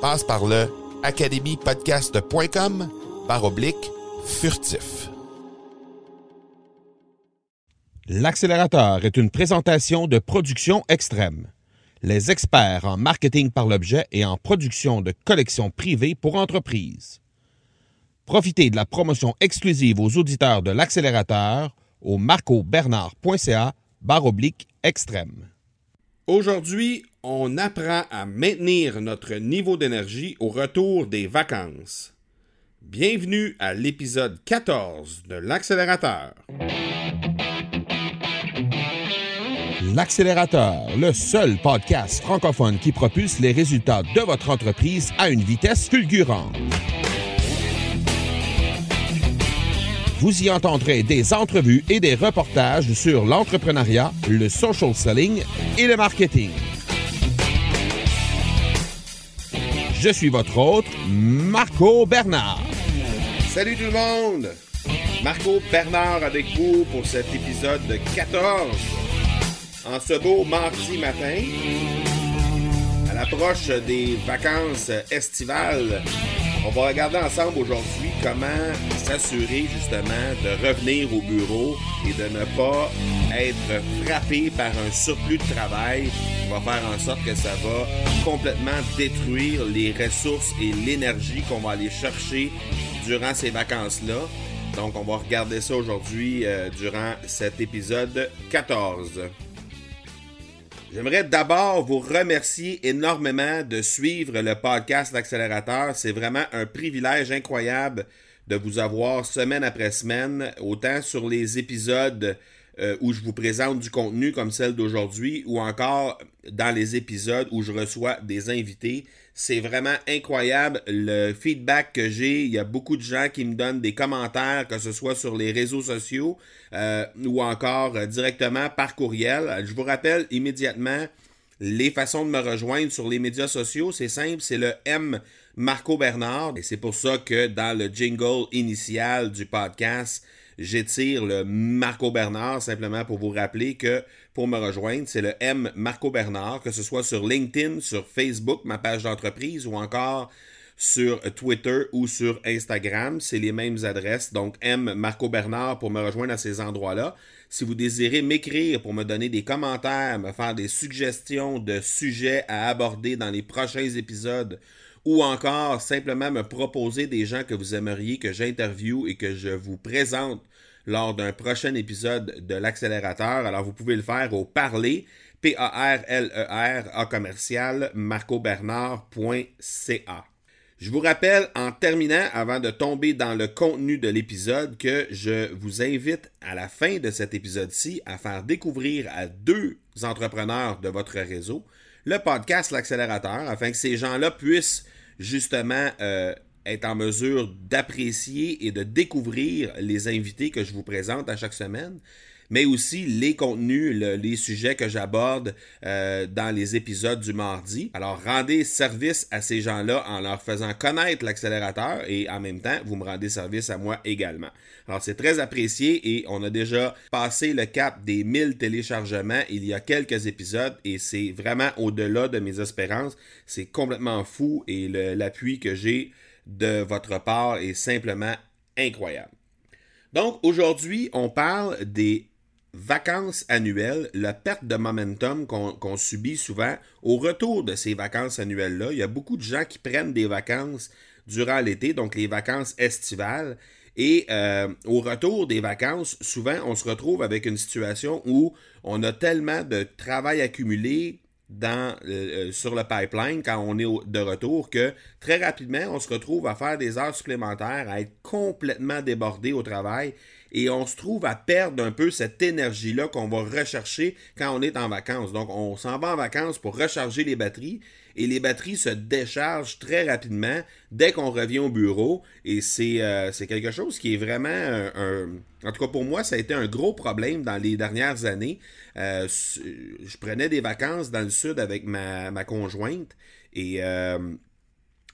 Passe par le academypodcast.com par oblique furtif. L'accélérateur est une présentation de production extrême. Les experts en marketing par l'objet et en production de collections privées pour entreprises. Profitez de la promotion exclusive aux auditeurs de l'accélérateur au marcobernard.ca barre oblique extrême. Aujourd'hui, on apprend à maintenir notre niveau d'énergie au retour des vacances. Bienvenue à l'épisode 14 de l'accélérateur. L'accélérateur, le seul podcast francophone qui propulse les résultats de votre entreprise à une vitesse fulgurante. Vous y entendrez des entrevues et des reportages sur l'entrepreneuriat, le social selling et le marketing. Je suis votre hôte, Marco Bernard. Salut tout le monde! Marco Bernard avec vous pour cet épisode 14. En ce beau mardi matin, à l'approche des vacances estivales, on va regarder ensemble aujourd'hui comment s'assurer justement de revenir au bureau et de ne pas être frappé par un surplus de travail qui va faire en sorte que ça va complètement détruire les ressources et l'énergie qu'on va aller chercher durant ces vacances-là. Donc on va regarder ça aujourd'hui euh, durant cet épisode 14. J'aimerais d'abord vous remercier énormément de suivre le podcast L'Accélérateur. C'est vraiment un privilège incroyable de vous avoir semaine après semaine, autant sur les épisodes euh, où je vous présente du contenu comme celle d'aujourd'hui, ou encore dans les épisodes où je reçois des invités. C'est vraiment incroyable le feedback que j'ai. Il y a beaucoup de gens qui me donnent des commentaires, que ce soit sur les réseaux sociaux euh, ou encore euh, directement par courriel. Je vous rappelle immédiatement les façons de me rejoindre sur les médias sociaux. C'est simple, c'est le M Marco Bernard. Et c'est pour ça que dans le jingle initial du podcast, j'étire le Marco Bernard simplement pour vous rappeler que pour me rejoindre, c'est le M Marco Bernard, que ce soit sur LinkedIn, sur Facebook, ma page d'entreprise ou encore sur Twitter ou sur Instagram. C'est les mêmes adresses. Donc, M Marco Bernard pour me rejoindre à ces endroits-là. Si vous désirez m'écrire pour me donner des commentaires, me faire des suggestions de sujets à aborder dans les prochains épisodes, ou encore simplement me proposer des gens que vous aimeriez que j'interviewe et que je vous présente lors d'un prochain épisode de l'accélérateur. Alors vous pouvez le faire au parler, P-A-R-L-E-R, A commercial, marcobernard.ca. Je vous rappelle en terminant, avant de tomber dans le contenu de l'épisode, que je vous invite à la fin de cet épisode-ci à faire découvrir à deux entrepreneurs de votre réseau le podcast L'accélérateur, afin que ces gens-là puissent justement euh, être en mesure d'apprécier et de découvrir les invités que je vous présente à chaque semaine, mais aussi les contenus, les sujets que j'aborde euh, dans les épisodes du mardi. Alors, rendez service à ces gens-là en leur faisant connaître l'accélérateur et en même temps, vous me rendez service à moi également. Alors, c'est très apprécié et on a déjà passé le cap des 1000 téléchargements il y a quelques épisodes et c'est vraiment au-delà de mes espérances. C'est complètement fou et l'appui que j'ai de votre part est simplement incroyable. Donc aujourd'hui, on parle des vacances annuelles, la perte de momentum qu'on subit souvent au retour de ces vacances annuelles-là. Il y a beaucoup de gens qui prennent des vacances durant l'été, donc les vacances estivales. Et euh, au retour des vacances, souvent, on se retrouve avec une situation où on a tellement de travail accumulé, euh, euh, sur le pipeline quand on est de retour que très rapidement, on se retrouve à faire des heures supplémentaires, à être complètement débordé au travail et on se trouve à perdre un peu cette énergie-là qu'on va rechercher quand on est en vacances. Donc, on s'en va en vacances pour recharger les batteries et les batteries se déchargent très rapidement dès qu'on revient au bureau et c'est euh, quelque chose qui est vraiment un, En tout cas, pour moi, ça a été un gros problème dans les dernières années. Euh, je prenais des vacances dans le sud avec ma, conjointe et euh,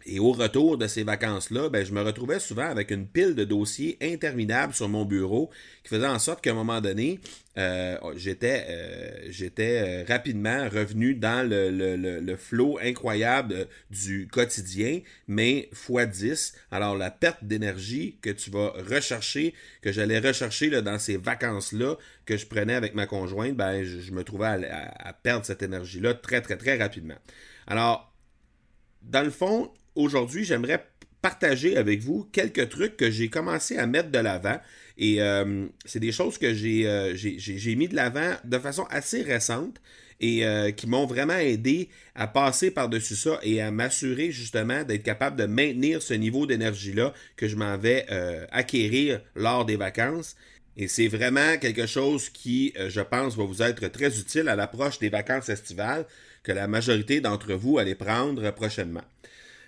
et au retour de ces vacances-là, ben, je me retrouvais souvent avec une pile de dossiers interminables sur mon bureau qui faisait en sorte qu'à un moment donné, euh, j'étais, euh, j'étais euh, rapidement revenu dans le, le, le, flot incroyable du quotidien, mais x 10. Alors la perte d'énergie que tu vas rechercher, que j'allais rechercher là, dans ces vacances-là que je prenais avec ma conjointe, ben, je, me trouvais à perdre cette énergie-là très, très, très rapidement. Alors, dans le fond, aujourd'hui, j'aimerais partager avec vous quelques trucs que j'ai commencé à mettre de l'avant. Et euh, c'est des choses que euh, j'ai mis de l'avant de façon assez récente et euh, qui m'ont vraiment aidé à passer par-dessus ça et à m'assurer justement d'être capable de maintenir ce niveau d'énergie-là que je m'en vais acquérir lors des vacances. Et c'est vraiment quelque chose qui, je pense, va vous être très utile à l'approche des vacances estivales que la majorité d'entre vous allez prendre prochainement.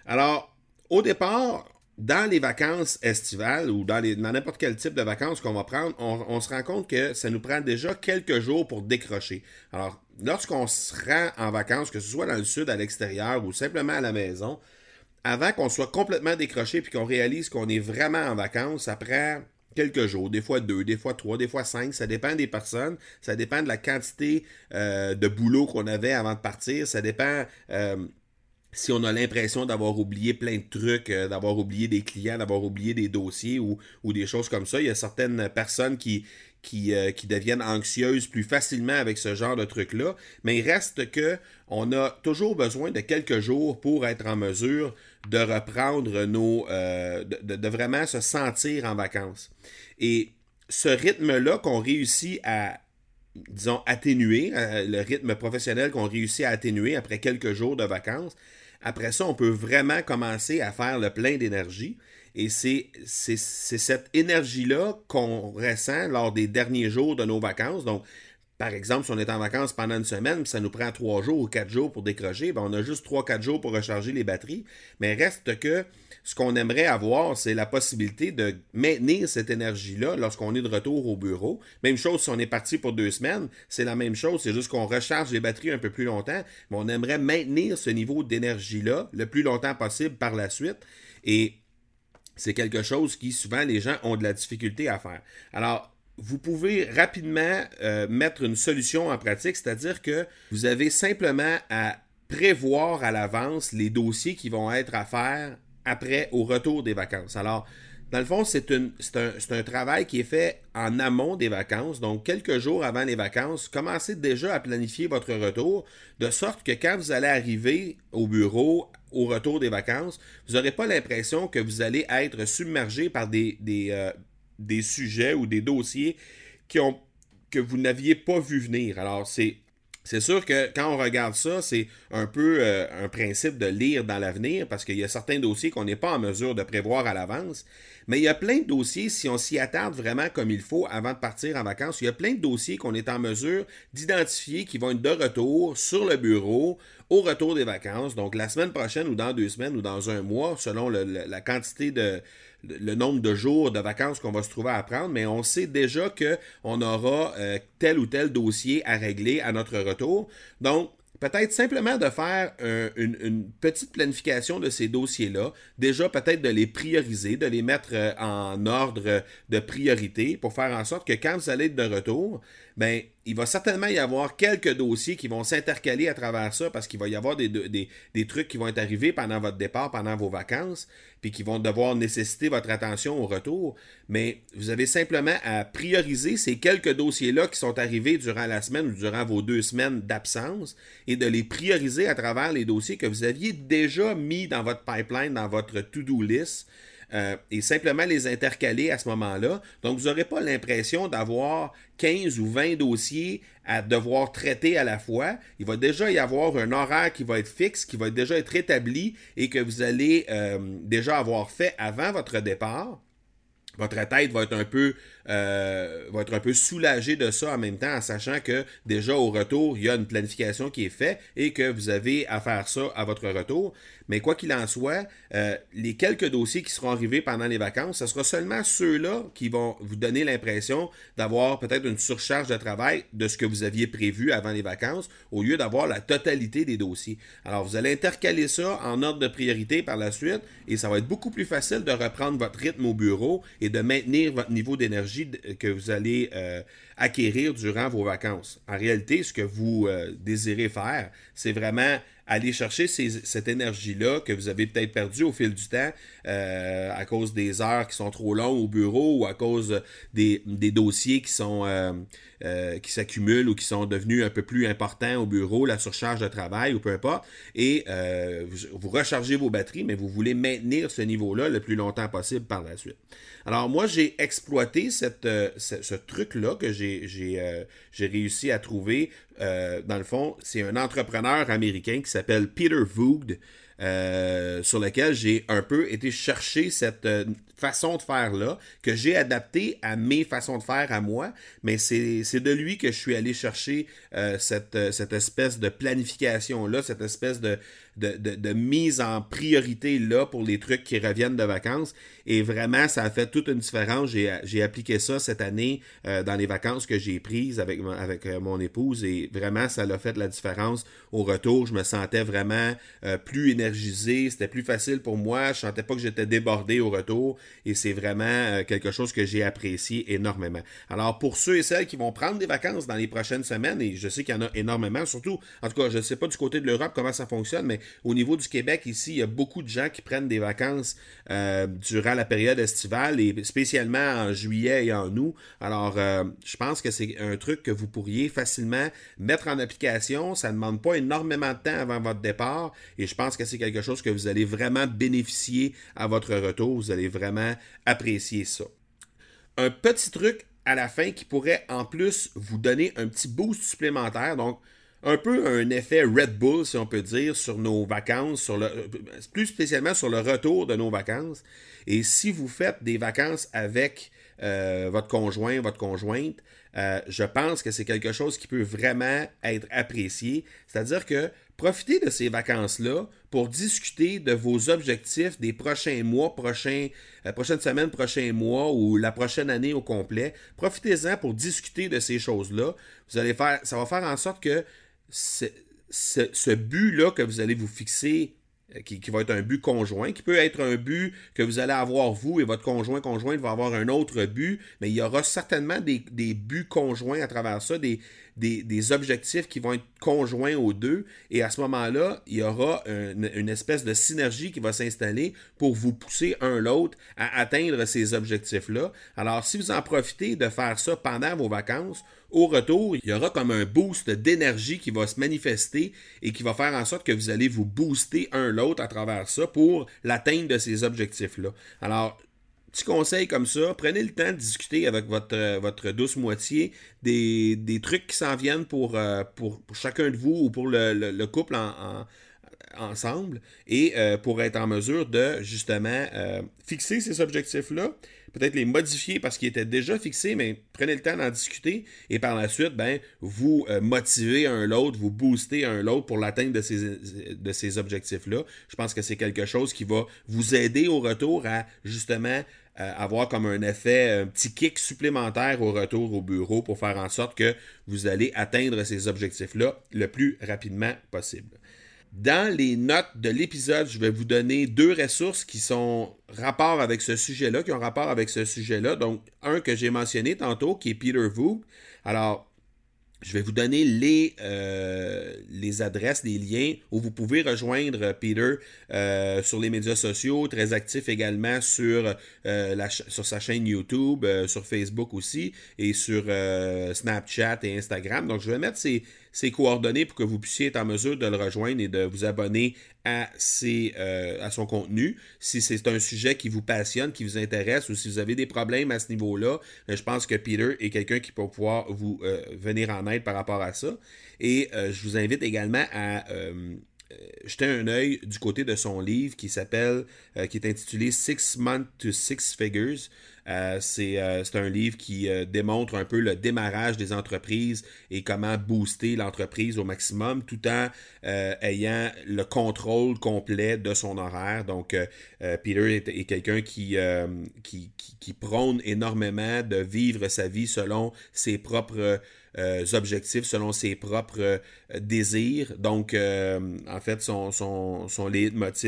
Alors, au départ, dans les vacances estivales ou dans n'importe quel type de vacances qu'on va prendre, on, se rend compte que ça nous prend déjà quelques jours pour décrocher. Alors, lorsqu'on se rend en vacances, que ce soit dans le sud, à l'extérieur ou simplement à la maison, avant qu'on soit complètement décroché puis qu'on réalise qu'on est vraiment en vacances, ça prend quelques jours, des fois deux, des fois trois, des fois cinq, ça dépend des personnes, ça dépend de la quantité euh, de boulot qu'on avait avant de partir, ça dépend euh, si on a l'impression d'avoir oublié plein de trucs, euh, d'avoir oublié des clients, d'avoir oublié des dossiers ou, des choses comme ça, il y a certaines personnes qui, euh, deviennent anxieuses plus facilement avec ce genre de trucs-là. Mais il reste que on a toujours besoin de quelques jours pour être en mesure de reprendre nos. Euh, de, vraiment se sentir en vacances. Et ce rythme-là qu'on réussit à disons, atténuer, le rythme professionnel qu'on réussit à atténuer après quelques jours de vacances, après ça, on peut vraiment commencer à faire le plein d'énergie. Et c'est cette énergie-là qu'on ressent lors des derniers jours de nos vacances. Par exemple, si on est en vacances pendant une semaine, ça nous prend trois jours ou quatre jours pour décrocher, ben on a juste trois, quatre jours pour recharger les batteries. Mais reste que ce qu'on aimerait avoir, c'est la possibilité de maintenir cette énergie-là lorsqu'on est de retour au bureau. Même chose si on est parti pour deux semaines, c'est la même chose, c'est juste qu'on recharge les batteries un peu plus longtemps, mais on aimerait maintenir ce niveau d'énergie-là le plus longtemps possible par la suite. Et c'est quelque chose qui souvent les gens ont de la difficulté à faire. Alors, vous pouvez rapidement euh, mettre une solution en pratique, c'est-à-dire que vous avez simplement à prévoir à l'avance les dossiers qui vont être à faire après au retour des vacances. Alors, dans le fond, c'est un, travail qui est fait en amont des vacances, donc quelques jours avant les vacances. Commencez déjà à planifier votre retour, de sorte que quand vous allez arriver au bureau au retour des vacances, vous n'aurez pas l'impression que vous allez être submergé par des, des, euh, des sujets ou des dossiers que vous n'aviez pas vu venir. Alors, c'est c'est sûr que quand on regarde ça, c'est un peu euh, un principe de lire dans l'avenir parce qu'il y a certains dossiers qu'on n'est pas en mesure de prévoir à l'avance. Mais il y a plein de dossiers, si on s'y attarde vraiment comme il faut avant de partir en vacances, il y a plein de dossiers qu'on est en mesure d'identifier qui vont être de retour sur le bureau au retour des vacances. Donc la semaine prochaine ou dans deux semaines ou dans un mois, selon la quantité de, le nombre de jours de vacances qu'on va se trouver à prendre, mais on sait déjà qu'on aura tel ou tel dossier à régler à notre retour. Donc, peut-être simplement de faire une, petite planification de ces dossiers-là, déjà peut-être de les prioriser, de les mettre euh, en ordre de priorité pour faire en sorte que quand vous allez être de retour, ben il va certainement y avoir quelques dossiers qui vont s'intercaler à travers ça parce qu'il va y avoir des, trucs qui vont être arrivés pendant votre départ, pendant vos vacances, puis qui vont devoir nécessiter votre attention au retour. Mais vous avez simplement à prioriser ces quelques dossiers-là qui sont arrivés durant la semaine ou durant vos deux semaines d'absence et de les prioriser à travers les dossiers que vous aviez déjà mis dans votre pipeline, dans votre to-do list euh, et simplement les intercaler à ce moment-là. Donc, vous n'aurez pas l'impression d'avoir 15 ou 20 dossiers à devoir traiter à la fois. Il va déjà y avoir un horaire qui va être fixe, qui va déjà être établi et que vous allez euh, déjà avoir fait avant votre départ votre tête va être un peu euh, va être un peu soulagée de ça en même temps en sachant que déjà au retour il y a une planification qui est faite et que vous avez à faire ça à votre retour mais quoi qu'il en soit, euh, les quelques dossiers qui seront arrivés pendant les vacances, ce sera seulement ceux-là qui vont vous donner l'impression d'avoir peut-être une surcharge de travail de ce que vous aviez prévu avant les vacances, au lieu d'avoir la totalité des dossiers. Alors, vous allez intercaler ça en ordre de priorité par la suite, et ça va être beaucoup plus facile de reprendre votre rythme au bureau et de maintenir votre niveau d'énergie que vous allez euh, acquérir durant vos vacances. En réalité, ce que vous euh, désirez faire, c'est vraiment aller chercher cette énergie-là que vous avez peut-être perdue au fil du temps euh, à cause des heures qui sont trop longues au bureau ou à cause des, dossiers qui sont euh, euh, qui s'accumulent ou qui sont devenus un peu plus importants au bureau, la surcharge de travail ou peu importe, et vous, rechargez vos batteries, mais vous voulez maintenir ce niveau-là le plus longtemps possible par la suite. Alors moi, j'ai exploité cette, ce, truc-là que j'ai réussi à trouver. dans le fond, c'est un entrepreneur américain qui s'appelle Peter Voogd, euh, sur lequel j'ai un peu été chercher cette euh, façon de faire-là, que j'ai adapté à mes façons de faire à moi, mais c'est de lui que je suis allé chercher euh, cette, cette espèce de planification-là, cette espèce de, de, mise en priorité là pour les trucs qui reviennent de vacances. Et vraiment, ça a fait toute une différence. J'ai appliqué ça cette année euh, dans les vacances que j'ai prises avec, euh, mon épouse et vraiment, ça a fait la différence au retour. Je me sentais vraiment euh, plus énergisé. C'était plus facile pour moi. Je sentais pas que j'étais débordé au retour et c'est vraiment quelque chose que j'ai apprécié énormément. Alors, pour ceux et celles qui vont prendre des vacances dans les prochaines semaines, et je sais qu'il y en a énormément, surtout, en tout cas, je ne sais pas du côté de l'Europe comment ça fonctionne, mais au niveau du Québec, ici, il y a beaucoup de gens qui prennent des vacances euh, durant la période estivale et spécialement en juillet et en août. Alors, euh, je pense que c'est un truc que vous pourriez facilement mettre en application. Ça ne demande pas énormément de temps avant votre départ et je pense que c'est quelque chose que vous allez vraiment bénéficier à votre retour. Vous allez vraiment apprécier ça. Un petit truc à la fin qui pourrait en plus vous donner un petit boost supplémentaire. Donc, un peu un effet Red Bull, si on peut dire, sur nos vacances, le, plus spécialement sur le retour de nos vacances. Et si vous faites des vacances avec euh, votre conjoint, votre conjointe, euh, je pense que c'est quelque chose qui peut vraiment être apprécié. C'est-à-dire que profitez de ces vacances-là pour discuter de vos objectifs des prochains mois, prochains, euh, prochaines semaines, prochains mois ou la prochaine année au complet. Profitez-en pour discuter de ces choses-là. Vous allez faire, ça va faire en sorte que ce, but-là que vous allez vous fixer euh, qui, va être un but conjoint, qui peut être un but que vous allez avoir vous et votre conjoint conjointe va avoir un autre but, mais il y aura certainement des, des buts conjoints à travers ça, des, des, objectifs qui vont être conjoints aux deux. Et à ce moment-là, il y aura une, espèce de synergie qui va s'installer pour vous pousser un l'autre à atteindre ces objectifs-là. Alors, si vous en profitez de faire ça pendant vos vacances, au retour, il y aura comme un boost d'énergie qui va se manifester et qui va faire en sorte que vous allez vous booster un l'autre à travers ça pour l'atteinte de ces objectifs-là. Alors, petit conseil comme ça, prenez le temps de discuter avec votre, euh, votre douce moitié des, trucs qui s'en viennent pour, euh, pour, chacun de vous ou pour le, couple en, ensemble et euh, pour être en mesure de justement fixer ces objectifs-là, peut-être les modifier parce qu'ils étaient déjà fixés, mais prenez le temps d'en discuter et par la suite, ben, vous euh, motivez un l'autre, vous boostez un l'autre pour l'atteinte de ces, objectifs-là. Je pense que c'est quelque chose qui va vous aider au retour à justement euh, avoir comme un effet, un petit kick supplémentaire au retour au bureau pour faire en sorte que vous allez atteindre ces objectifs-là le plus rapidement possible. Dans les notes de l'épisode, je vais vous donner deux ressources qui sont rapport avec ce sujet-là, qui ont rapport avec ce sujet-là. Donc, un que j'ai mentionné tantôt, qui est Peter Voog. Alors, je vais vous donner les, euh, les adresses, les liens où vous pouvez rejoindre Peter euh, sur les médias sociaux, très actif également sur, euh, la sur sa chaîne YouTube, sur Facebook aussi, et sur Snapchat et Instagram. Donc, je vais mettre ces, ses coordonnées pour que vous puissiez être en mesure de le rejoindre et de vous abonner euh, à son contenu. Si c'est un sujet qui vous passionne, qui vous intéresse ou si vous avez des problèmes à ce niveau-là, ben, je pense que Peter est quelqu'un qui peut pouvoir vous euh, venir en aide par rapport à ça. Et euh, je vous invite également à jeter un œil du côté de son livre qui s'appelle, qui est intitulé Six Months to Six Figures. Euh, euh, c'est un livre qui euh, démontre un peu le démarrage des entreprises et comment booster l'entreprise au maximum tout en ayant le contrôle complet de son horaire. Donc, Peter est, quelqu'un qui, qui, qui, prône énormément de vivre sa vie selon ses propres objectifs, selon ses propres désirs. Donc, en fait, son, son, son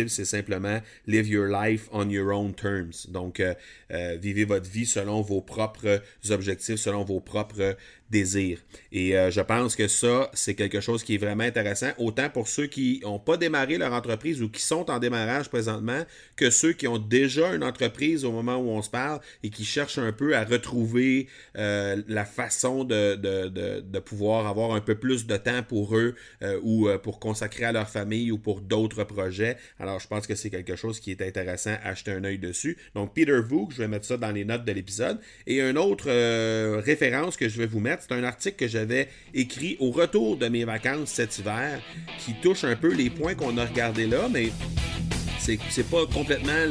c'est simplement Live your life on your own terms. Donc, vivez votre vie selon vos propres objectifs, selon vos propres désir. Et euh, je pense que ça, c'est quelque chose qui est vraiment intéressant, autant pour ceux qui n'ont pas démarré leur entreprise ou qui sont en démarrage présentement, que ceux qui ont déjà une entreprise au moment où on se parle et qui cherchent un peu à retrouver euh, la façon de, de, pouvoir avoir un peu plus de temps pour eux euh, ou pour consacrer à leur famille ou pour d'autres projets. Alors, je pense que c'est quelque chose qui est intéressant à acheter un œil dessus. Donc, Peter Voog, je vais mettre ça dans les notes de l'épisode. Et une autre référence que je vais vous mettre, c'est un article que j'avais écrit au retour de mes vacances cet hiver qui touche un peu les points qu'on a regardés là, mais c'est pas complètement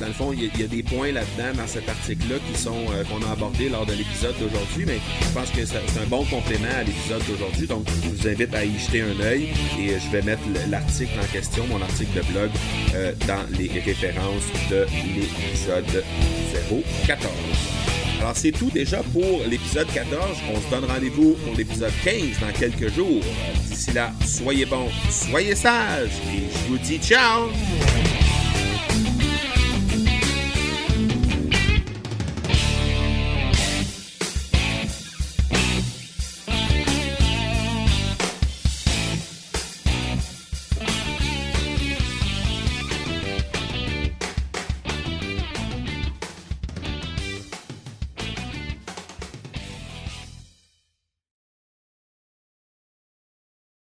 dans le fond, il y, a des points là-dedans dans cet article-là qui sont euh, qu'on a abordé lors de l'épisode d'aujourd'hui, mais je pense que c'est un bon complément à l'épisode d'aujourd'hui. Donc, je vous invite à y jeter un œil et je vais mettre l'article en question, mon article de blog, euh, dans les références de l'épisode 014. Alors, c'est tout déjà pour l'épisode 14. On se donne rendez-vous pour l'épisode 15 dans quelques jours. D'ici là, soyez bons, soyez sages et je vous dis ciao!